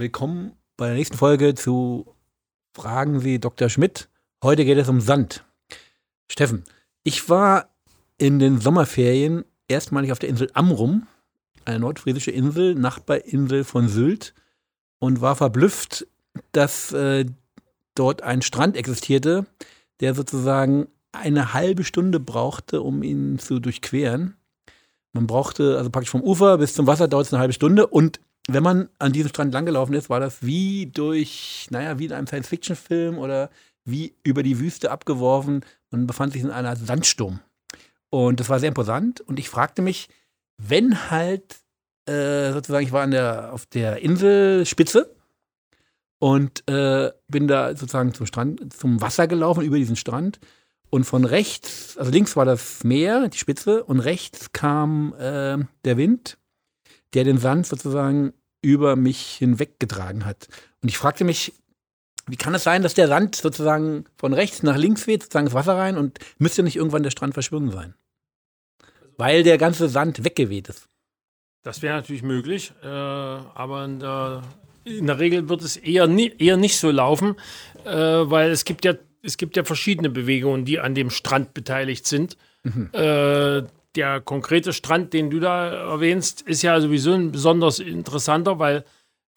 willkommen bei der nächsten Folge zu Fragen Sie Dr. Schmidt. Heute geht es um Sand. Steffen, ich war in den Sommerferien erstmalig auf der Insel Amrum, eine nordfriesische Insel, Nachbarinsel von Sylt, und war verblüfft, dass äh, dort ein Strand existierte, der sozusagen eine halbe Stunde brauchte, um ihn zu durchqueren. Man brauchte, also praktisch vom Ufer bis zum Wasser dauert es eine halbe Stunde und wenn man an diesem Strand langgelaufen ist, war das wie durch, naja, wie in einem Science-Fiction-Film oder wie über die Wüste abgeworfen. Man befand sich in einer Sandsturm. Und das war sehr imposant. Und ich fragte mich, wenn halt äh, sozusagen, ich war an der, auf der Inselspitze und äh, bin da sozusagen zum Strand, zum Wasser gelaufen, über diesen Strand. Und von rechts, also links war das Meer, die Spitze, und rechts kam äh, der Wind, der den Sand sozusagen über mich hinweggetragen hat. Und ich fragte mich, wie kann es sein, dass der Sand sozusagen von rechts nach links weht, sozusagen ins Wasser rein und müsste nicht irgendwann der Strand verschwimmen sein? Weil der ganze Sand weggeweht ist. Das wäre natürlich möglich, äh, aber in der, in der, Regel wird es eher, nie, eher nicht so laufen, äh, weil es gibt ja es gibt ja verschiedene Bewegungen, die an dem Strand beteiligt sind. Mhm. Äh, der konkrete Strand, den du da erwähnst, ist ja sowieso ein besonders interessanter, weil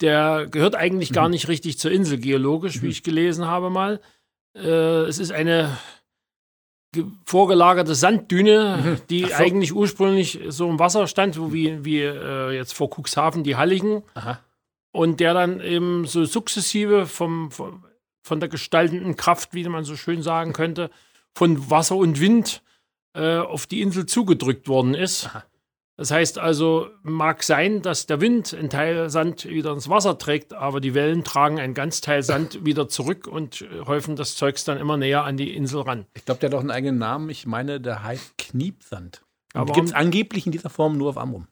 der gehört eigentlich mhm. gar nicht richtig zur Insel geologisch, mhm. wie ich gelesen habe mal. Äh, es ist eine vorgelagerte Sanddüne, mhm. die so. eigentlich ursprünglich so im Wasser stand, so wie, wie äh, jetzt vor Cuxhaven die Halligen. Aha. Und der dann eben so sukzessive vom, vom, von der gestaltenden Kraft, wie man so schön sagen könnte, von Wasser und Wind äh, auf die Insel zugedrückt worden ist. Das heißt also, mag sein, dass der Wind einen Teil Sand wieder ins Wasser trägt, aber die Wellen tragen einen ganz Teil Sand wieder zurück und äh, häufen das Zeugs dann immer näher an die Insel ran. Ich glaube, der hat auch einen eigenen Namen. Ich meine, der heißt Kniepsand. Aber gibt es angeblich in dieser Form nur auf Amrum.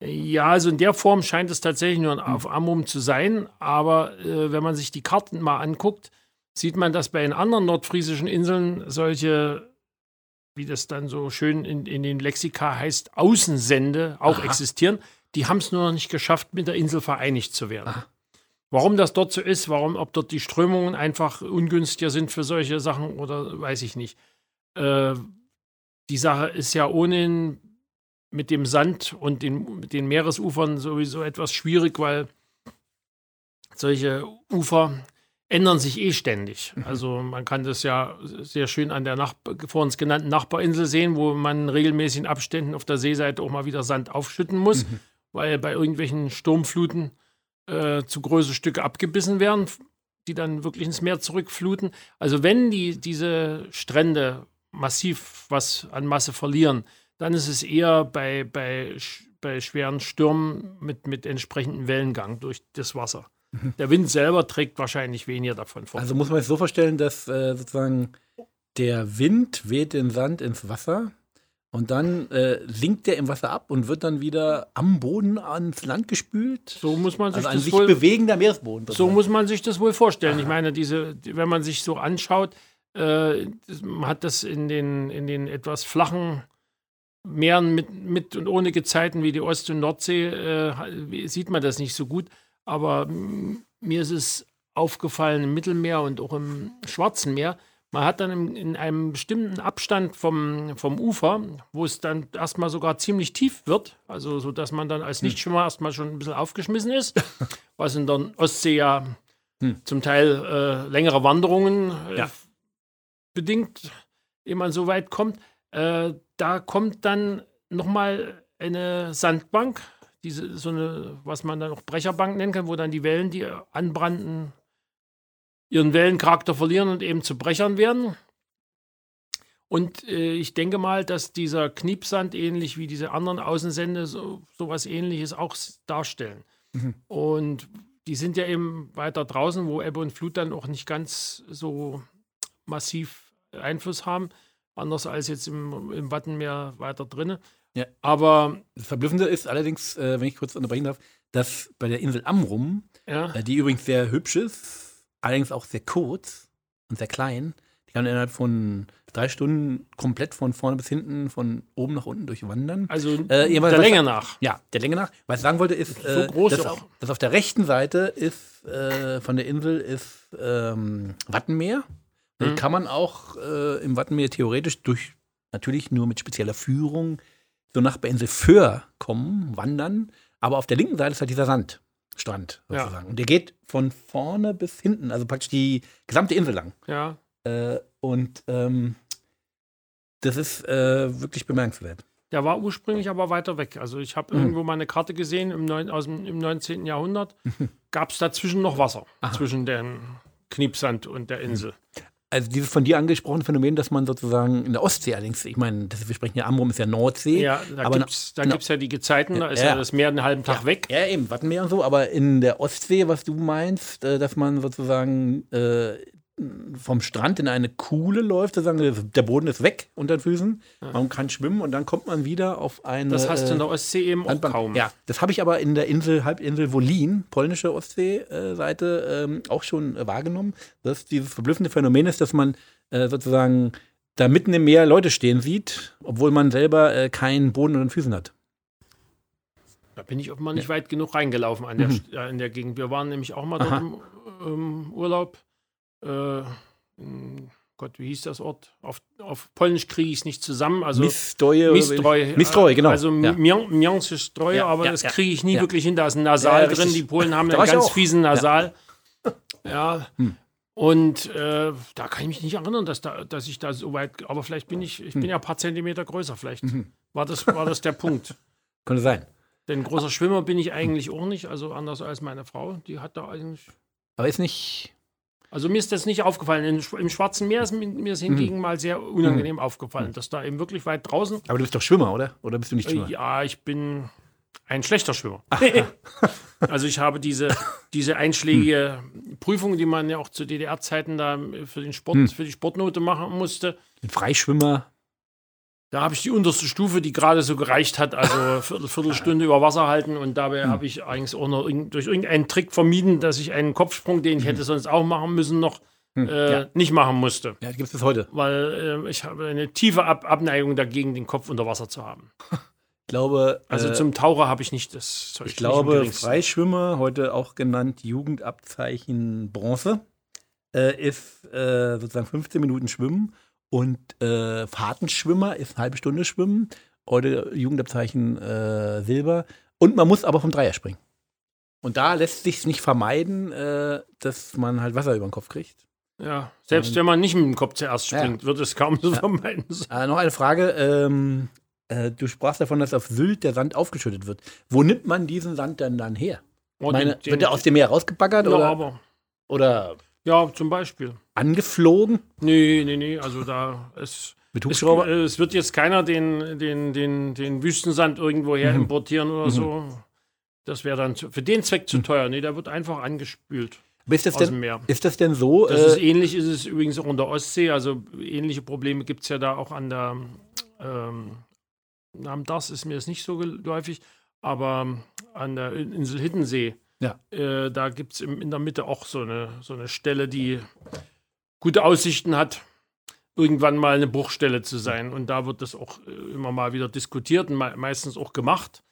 Ja, also in der Form scheint es tatsächlich nur hm. auf Amrum zu sein. Aber äh, wenn man sich die Karten mal anguckt, sieht man, dass bei den anderen nordfriesischen Inseln solche wie das dann so schön in, in den Lexika heißt, Außensende auch Aha. existieren. Die haben es nur noch nicht geschafft, mit der Insel vereinigt zu werden. Aha. Warum das dort so ist, warum, ob dort die Strömungen einfach ungünstiger sind für solche Sachen oder weiß ich nicht. Äh, die Sache ist ja ohnehin mit dem Sand und den, mit den Meeresufern sowieso etwas schwierig, weil solche Ufer ändern sich eh ständig. Mhm. Also man kann das ja sehr schön an der Nach vor uns genannten Nachbarinsel sehen, wo man in regelmäßigen Abständen auf der Seeseite auch mal wieder Sand aufschütten muss, mhm. weil bei irgendwelchen Sturmfluten äh, zu große Stücke abgebissen werden, die dann wirklich ins Meer zurückfluten. Also wenn die, diese Strände massiv was an Masse verlieren, dann ist es eher bei, bei, bei schweren Stürmen mit, mit entsprechendem Wellengang durch das Wasser. Der Wind selber trägt wahrscheinlich weniger davon vor. Also muss man es so vorstellen, dass äh, sozusagen der Wind weht den Sand ins Wasser und dann äh, sinkt der im Wasser ab und wird dann wieder am Boden ans Land gespült. So muss man sich also das sich wohl, bewegender Meeresboden. So muss man sich das wohl vorstellen. Aha. Ich meine, diese, wenn man sich so anschaut, äh, man hat das in den, in den etwas flachen Meeren mit, mit und ohne Gezeiten wie die Ost- und Nordsee, äh, sieht man das nicht so gut. Aber mir ist es aufgefallen im Mittelmeer und auch im Schwarzen Meer, man hat dann in, in einem bestimmten Abstand vom, vom Ufer, wo es dann erstmal sogar ziemlich tief wird, also so dass man dann als hm. Nichtschwimmer erstmal schon ein bisschen aufgeschmissen ist, was in der Ostsee ja hm. zum Teil äh, längere Wanderungen äh, ja. bedingt, ehe man so weit kommt. Äh, da kommt dann nochmal eine Sandbank diese, so eine, was man dann auch Brecherbank nennen kann, wo dann die Wellen, die anbrannten, ihren Wellencharakter verlieren und eben zu Brechern werden. Und äh, ich denke mal, dass dieser Kniepsand ähnlich wie diese anderen Außensende so was ähnliches auch darstellen. Mhm. Und die sind ja eben weiter draußen, wo Ebbe und Flut dann auch nicht ganz so massiv Einfluss haben, anders als jetzt im, im Wattenmeer weiter drinnen. Ja. Aber das Verblüffende ist allerdings, äh, wenn ich kurz unterbrechen darf, dass bei der Insel Amrum, ja. äh, die übrigens sehr hübsch ist, allerdings auch sehr kurz und sehr klein, Ich kann innerhalb von drei Stunden komplett von vorne bis hinten, von oben nach unten durchwandern. Also Äh, der was- Länge nach. Ja, der Länge nach. Was ich sagen wollte, ist, So äh, groß dass, auch. dass auf der rechten Seite ist äh, von der Insel ist ähm, Wattenmeer. Mhm. kann man auch äh, im Wattenmeer theoretisch durch, natürlich nur mit spezieller Führung, so nach der Insel Föhr kommen, wandern. Aber auf der linken Seite ist halt dieser Sandstrand Ja. sozusagen. Und der geht von vorne bis hinten, also praktisch die gesamte Insel lang. Ja. Äh, und ähm, das ist äh, wirklich bemerkenswert. Der war ursprünglich aber weiter weg. Also ich habe Mhm. irgendwo mal eine Karte gesehen im, neun, aus dem, im 19. Jahrhundert. Gab es dazwischen noch Wasser. Aha. Zwischen dem Kniepsand und der Insel. Also dieses von dir angesprochene Phänomen, dass man sozusagen in der Ostsee allerdings, ich meine, das, wir sprechen ja, Amrum ist ja Nordsee. Ja, da aber gibt es gibt's ja die Gezeiten, da ist ja, Ja. das Meer einen halben Tag weg. Ja, eben, Wattenmeer und so, aber in der Ostsee, was du meinst, äh, dass man sozusagen äh, vom Strand in eine Kuhle läuft, sozusagen, der Boden ist weg unter den Füßen, man kann schwimmen und dann kommt man wieder auf eine. Das hast du in äh, der Ostsee eben auch Landbahn. kaum. Ja, das habe ich aber in der Insel, Halbinsel Wolin, polnische Ostsee-Seite, ähm, auch schon äh, wahrgenommen, dass dieses verblüffende Phänomen ist, dass man äh, sozusagen da mitten im Meer Leute stehen sieht, obwohl man selber äh, keinen Boden unter den Füßen hat. Da bin ich offenbar nicht weit genug reingelaufen an der, Mhm. Äh, in der Gegend. Wir waren nämlich auch mal dort im ähm, Urlaub. Äh, Gott, wie hieß das Ort? Auf, auf Polnisch kriege ich es nicht zusammen. Also Misstreue. oder- Mistreu. Misstreu, genau. Also ja. Mianze Streu, Ja, aber ja, das kriege ich nie Ja. wirklich hin. Da ist ein Nasal Ja, drin. Die Polen haben einen ganz auch. fiesen Nasal. Ja. Hm. Und äh, da kann ich mich nicht erinnern, dass, da, dass ich da so weit. Aber vielleicht bin ich, ich bin ja ein paar Zentimeter größer. Vielleicht Mhm. war, das, war das der Punkt. Könnte sein. Denn großer Schwimmer bin ich eigentlich auch nicht, also anders als meine Frau. Die hat da eigentlich. Aber ist nicht. Also mir ist das nicht aufgefallen. In, Im Schwarzen Meer ist mir ist Mhm. hingegen mal sehr unangenehm aufgefallen, dass da eben wirklich weit draußen. Aber du bist doch Schwimmer, oder? Oder bist du nicht Schwimmer? Äh, ja, ich bin ein schlechter Schwimmer. also ich habe diese, diese einschlägige Prüfung, die man ja auch zu DDR-Zeiten da für den Sport, Hm. für die Sportnote machen musste. Ein Freischwimmer. Da habe ich die unterste Stufe, die gerade so gereicht hat, also Viertel, Viertelstunde über Wasser halten und dabei habe ich eigentlich auch noch durch irgendeinen Trick vermieden, dass ich einen Kopfsprung, den ich hätte sonst auch machen müssen, noch Hm. äh, Ja. nicht machen musste. Ja, gibt es bis heute. Weil äh, ich habe eine tiefe Ab Abneigung dagegen, den Kopf unter Wasser zu haben. Ich glaube, Also äh, zum Taucher habe ich nicht das Zeug. ich glaube. Freischwimmer, heute auch genannt Jugendabzeichen Bronze, äh, ist äh, sozusagen 15 Minuten Schwimmen und äh, Fahrtenschwimmer ist eine halbe Stunde Schwimmen. Heute Jugendabzeichen äh, Silber. Und man muss aber vom Dreier springen. Und da lässt sich nicht vermeiden, äh, dass man halt Wasser über den Kopf kriegt. Ja, selbst Und- wenn man nicht mit dem Kopf zuerst Ja. springt, wird es kaum zu Ja. vermeiden sein. Äh, noch eine Frage. Ähm, äh, du sprachst davon, dass auf Sylt der Sand aufgeschüttet wird. Wo nimmt man diesen Sand denn dann her? Und Meine, den- wird der aus dem Meer rausgebaggert ja, oder, aber, oder ja, zum Beispiel. angeflogen Nee, nee, nee, also da ist. mit Es, es wird jetzt keiner den, den, den, den Wüstensand irgendwoher Mhm. importieren oder Mhm. so. Das wäre dann zu, für den Zweck zu teuer. Nee, der wird einfach angespült ist, das aus dem denn, Meer. ist das denn so? Das ist äh, ähnlich ist es übrigens auch in der Ostsee. Also ähnliche Probleme gibt es ja da auch an der ähm, am Das ist mir das nicht so geläufig, aber an der Insel Hiddensee, Ja. äh, da gibt es in der Mitte auch so eine, so eine Stelle, die gute Aussichten hat, irgendwann mal eine Bruchstelle zu sein. Und da wird das auch äh, immer mal wieder diskutiert und me meistens auch gemacht.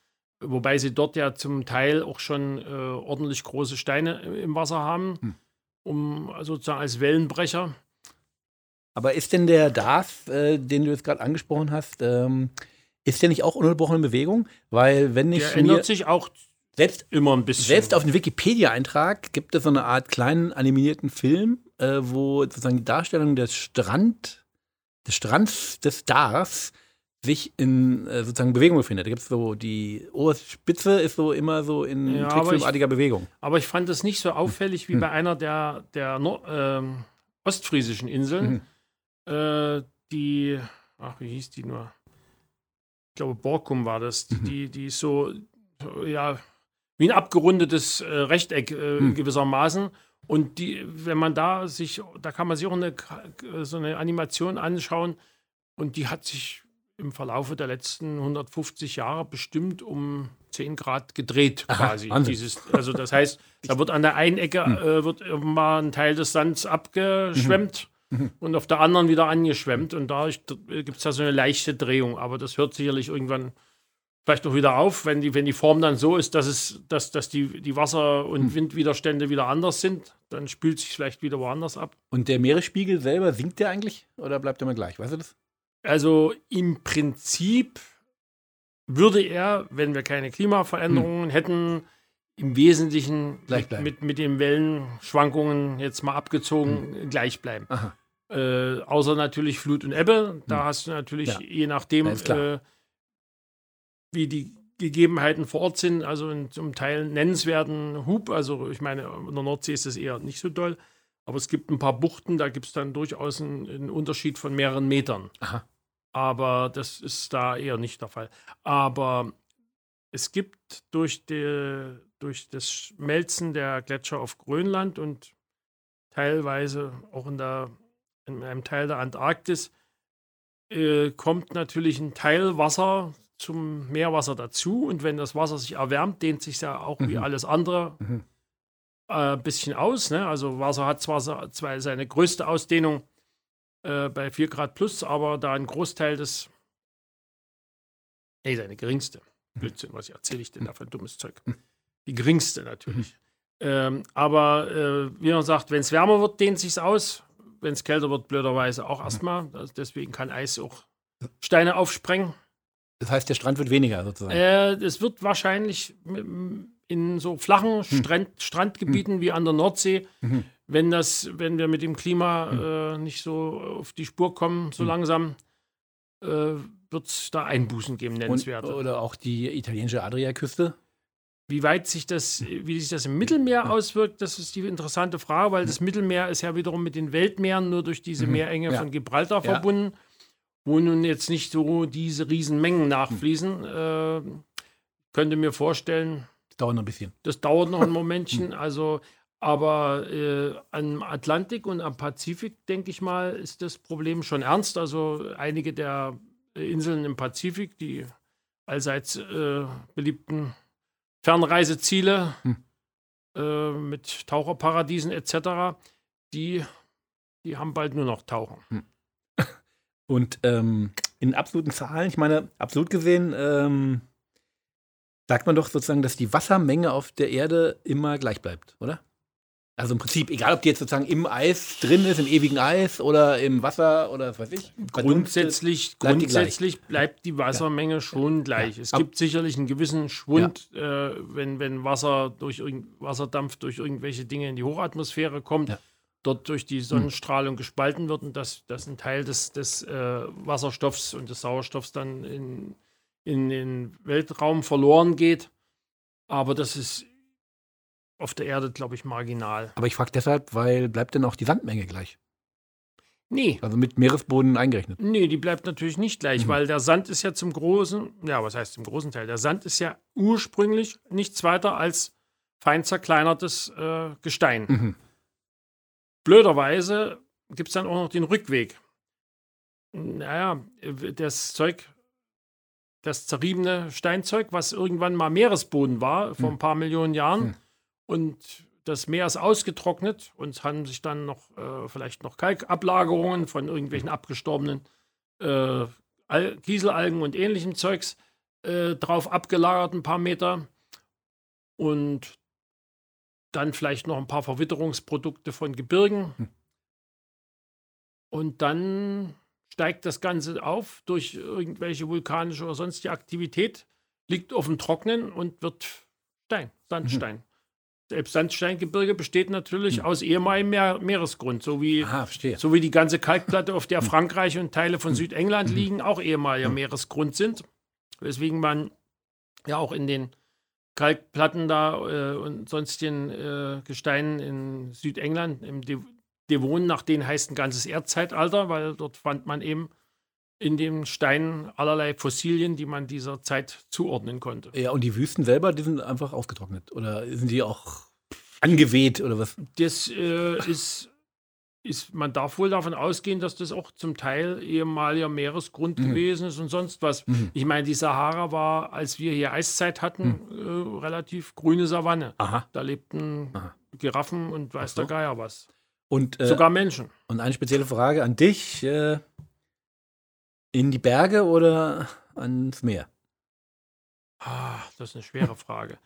Wobei sie dort ja zum Teil auch schon äh, ordentlich große Steine im Wasser haben, Hm. um sozusagen als Wellenbrecher. aber ist denn der DAF, äh, den du jetzt gerade angesprochen hast, ähm, ist der nicht auch ununterbrochen in Bewegung? Weil wenn ich Der ändert sich auch selbst, immer ein bisschen. selbst auf den Wikipedia-Eintrag gibt es so eine Art kleinen animierten Film, äh, wo sozusagen die Darstellung des Strand, des Strands des Dars sich in äh, sozusagen Bewegung befindet. Da gibt es so die Oberspitze ist so immer so in Ja, trickfilmartiger Bewegung. Aber ich fand es nicht so auffällig wie Hm. bei einer der, der Nord ähm, ostfriesischen. Inseln, äh, die, ach, wie hieß die nur? Ich glaube, Borkum war das. Die, Mhm. die, die so, ja, wie ein abgerundetes äh, Rechteck äh, Hm. gewissermaßen. Und die, wenn man da sich, da kann man sich auch eine, so eine Animation anschauen und die hat sich im Verlaufe der letzten 150 Jahre bestimmt um 10 Grad gedreht, Aha, quasi. Wahnsinn. Dieses, also das heißt, da wird an der einen Ecke Hm. äh, wird mal ein Teil des Sands abgeschwemmt mhm. und auf der anderen wieder angeschwemmt. Und da gibt es da so eine leichte Drehung. Aber das hört sicherlich irgendwann vielleicht auch wieder auf, wenn die, wenn die Form dann so ist, dass, es, dass, dass die, die Wasser- und mhm. Windwiderstände wieder anders sind. Dann spült sich vielleicht wieder woanders ab. Und der Meeresspiegel selber, sinkt der eigentlich oder bleibt er immer gleich? Weißt du das? Also im Prinzip würde er, wenn wir keine Klimaveränderungen hm. hätten, im Wesentlichen mit, mit, mit, den Wellenschwankungen jetzt mal abgezogen hm. gleich bleiben. Äh, außer natürlich Flut und Ebbe. Da hm. hast du natürlich, ja. je nachdem, äh, wie die Gegebenheiten vor Ort sind, also in, zum Teil nennenswerten Hub. Also ich meine, in der Nordsee ist das eher nicht so doll. Aber es gibt ein paar Buchten, da gibt es dann durchaus einen, einen, Unterschied von mehreren Metern. Aha. Aber das ist da eher nicht der Fall. Aber es gibt durch, die, durch das Schmelzen der Gletscher auf Grönland und teilweise auch in, der, in einem Teil der Antarktis äh, kommt natürlich ein Teil Wasser zum Meerwasser dazu. Und wenn das Wasser sich erwärmt, dehnt sich ja auch mhm. wie alles andere mhm ein äh, bisschen aus. Ne? Also Wasser hat zwar, seine größte Ausdehnung äh, bei 4 Grad plus, aber da ein Großteil des. Nee, seine geringste. Blödsinn, was erzähle ich denn da für dummes Zeug? Die geringste natürlich. Ähm, aber äh, wie man sagt, wenn es wärmer wird, dehnt sich aus. Wenn es kälter wird, blöderweise auch erstmal. Also deswegen kann Eis auch Steine aufsprengen. Das heißt, der Strand wird weniger sozusagen. Äh, es wird wahrscheinlich in so flachen hm. Strand, Strandgebieten hm. wie an der Nordsee, mhm. wenn das, wenn wir mit dem Klima hm. äh, nicht so auf die Spur kommen, so hm. langsam, äh, wird es da Einbußen geben, nennenswerte. oder auch die italienische Adriaküste. Wie weit sich das, wie sich das im Mittelmeer auswirkt, das ist die interessante Frage, weil das Mittelmeer ist ja wiederum mit den Weltmeeren nur durch diese mhm. Meerenge ja. von Gibraltar ja. verbunden, wo nun jetzt nicht so diese Riesenmengen nachfließen. Äh, könnte mir vorstellen, dauert noch ein bisschen. Das dauert noch ein Momentchen. also, aber äh, am Atlantik und am Pazifik, denke ich mal, ist das Problem schon ernst. Also einige der Inseln im Pazifik, die allseits äh, beliebten Fernreiseziele hm. äh, mit Taucherparadiesen etc., die, die haben bald nur noch Tauchen. Hm. Und ähm, in absoluten Zahlen, ich meine, absolut gesehen, ähm, sagt man doch sozusagen, dass die Wassermenge auf der Erde immer gleich bleibt, oder? Also im Prinzip, egal ob die jetzt sozusagen im Eis drin ist, im ewigen Eis oder im Wasser oder was weiß ich. Grundsätzlich, bleibt, grundsätzlich die bleibt die Wassermenge ja. schon gleich. Ja. Es gibt sicherlich einen gewissen Schwund, ja. äh, wenn, wenn Wasser durch Wasserdampf durch irgendwelche Dinge in die Hochatmosphäre kommt, dort durch die Sonnenstrahlung hm. gespalten wird und dass, dass ein Teil des, des äh, Wasserstoffs und des Sauerstoffs dann in, in den Weltraum verloren geht. Aber das ist auf der Erde, glaube ich, marginal. Aber ich frage deshalb, weil bleibt denn auch die Sandmenge gleich? Nee. Also mit Meeresboden eingerechnet? Nee, die bleibt natürlich nicht gleich, mhm. weil der Sand ist ja zum großen, ja, was heißt zum großen Teil? Der Sand ist ja ursprünglich nichts weiter als fein zerkleinertes äh, Gestein. Mhm. Blöderweise gibt es dann auch noch den Rückweg. Naja, das Zeug das zerriebene Steinzeug, was irgendwann mal Meeresboden war, vor hm. ein paar Millionen Jahren. Hm. Und das Meer ist ausgetrocknet und haben sich dann noch äh, vielleicht noch Kalkablagerungen von irgendwelchen hm. abgestorbenen äh, Kieselalgen und ähnlichem Zeugs äh, drauf abgelagert, ein paar Meter. Und dann vielleicht noch ein paar Verwitterungsprodukte von Gebirgen. Hm. Und dann steigt das Ganze auf durch irgendwelche vulkanische oder sonstige Aktivität, liegt auf dem Trocknen und wird Stein, Sandstein. Mhm. Selbst Sandsteingebirge besteht natürlich mhm. aus ehemaligem Meer Meeresgrund, so wie, Aha, so wie die ganze Kalkplatte, auf der hm. Frankreich und Teile von hm. Südengland mhm. liegen, auch ehemaliger Meeresgrund sind. Weswegen man ja auch in den Kalkplatten da äh, und sonstigen äh, Gesteinen in Südengland, im De Devonen, nach denen heißt ein ganzes Erdzeitalter, weil dort fand man eben in dem Stein allerlei Fossilien, die man dieser Zeit zuordnen konnte. Ja, und die Wüsten selber, die sind einfach ausgetrocknet. Oder sind die auch angeweht oder was? Das äh, ist, ist, man darf wohl davon ausgehen, dass das auch zum Teil ehemaliger Meeresgrund mhm. gewesen ist und sonst was. Mhm. Ich meine, die Sahara war, als wir hier Eiszeit hatten, mhm. äh, relativ grüne Savanne. Aha. Da lebten Aha. Giraffen und weiß so. der Geier was. Und, äh, Sogar Menschen. und eine spezielle Frage an dich. Äh, in die Berge oder ans Meer? Ah, das ist eine schwere Frage.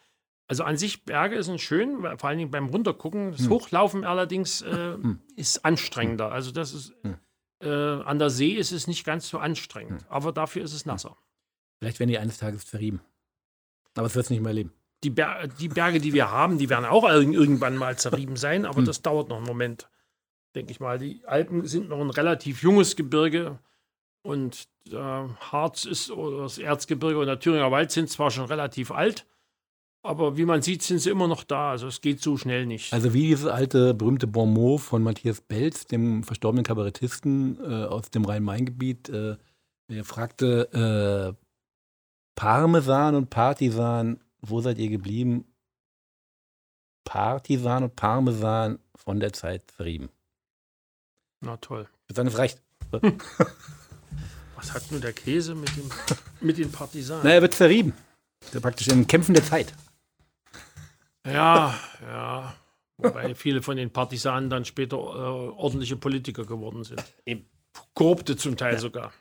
Also an sich, Berge sind schön, vor allen Dingen beim Runtergucken. Das Hm. Hochlaufen allerdings äh, Hm. ist anstrengender. Also das ist, Hm. äh, an der See ist es nicht ganz so anstrengend. Hm. Aber dafür ist es nasser. Vielleicht werden die eines Tages zerrieben. Aber es wird es nicht mehr erleben. Die, Ber die Berge, die wir haben, die werden auch irg- irgendwann mal zerrieben sein, aber Hm. das dauert noch einen Moment, denke ich mal. Die Alpen sind noch ein relativ junges Gebirge und äh, Harz ist oder das Erzgebirge und der Thüringer Wald sind zwar schon relativ alt, aber wie man sieht, sind sie immer noch da. Also es geht so schnell nicht. Also wie dieses alte berühmte Bonmot von Matthias Belz, dem verstorbenen Kabarettisten äh, aus dem Rhein-Main-Gebiet, äh, der fragte, äh, Parmesan und Partisan, wo seid ihr geblieben? Partisan und Parmesan von der Zeit zerrieben. Na toll. Ich würde sagen, es reicht. Was hat nun der Käse mit, dem, mit den Partisanen? Na, er wird ist praktisch in Kämpfen der Zeit. Ja, ja. Wobei viele von den Partisanen dann später äh, ordentliche Politiker geworden sind. Eben. Korrupte zum Teil sogar.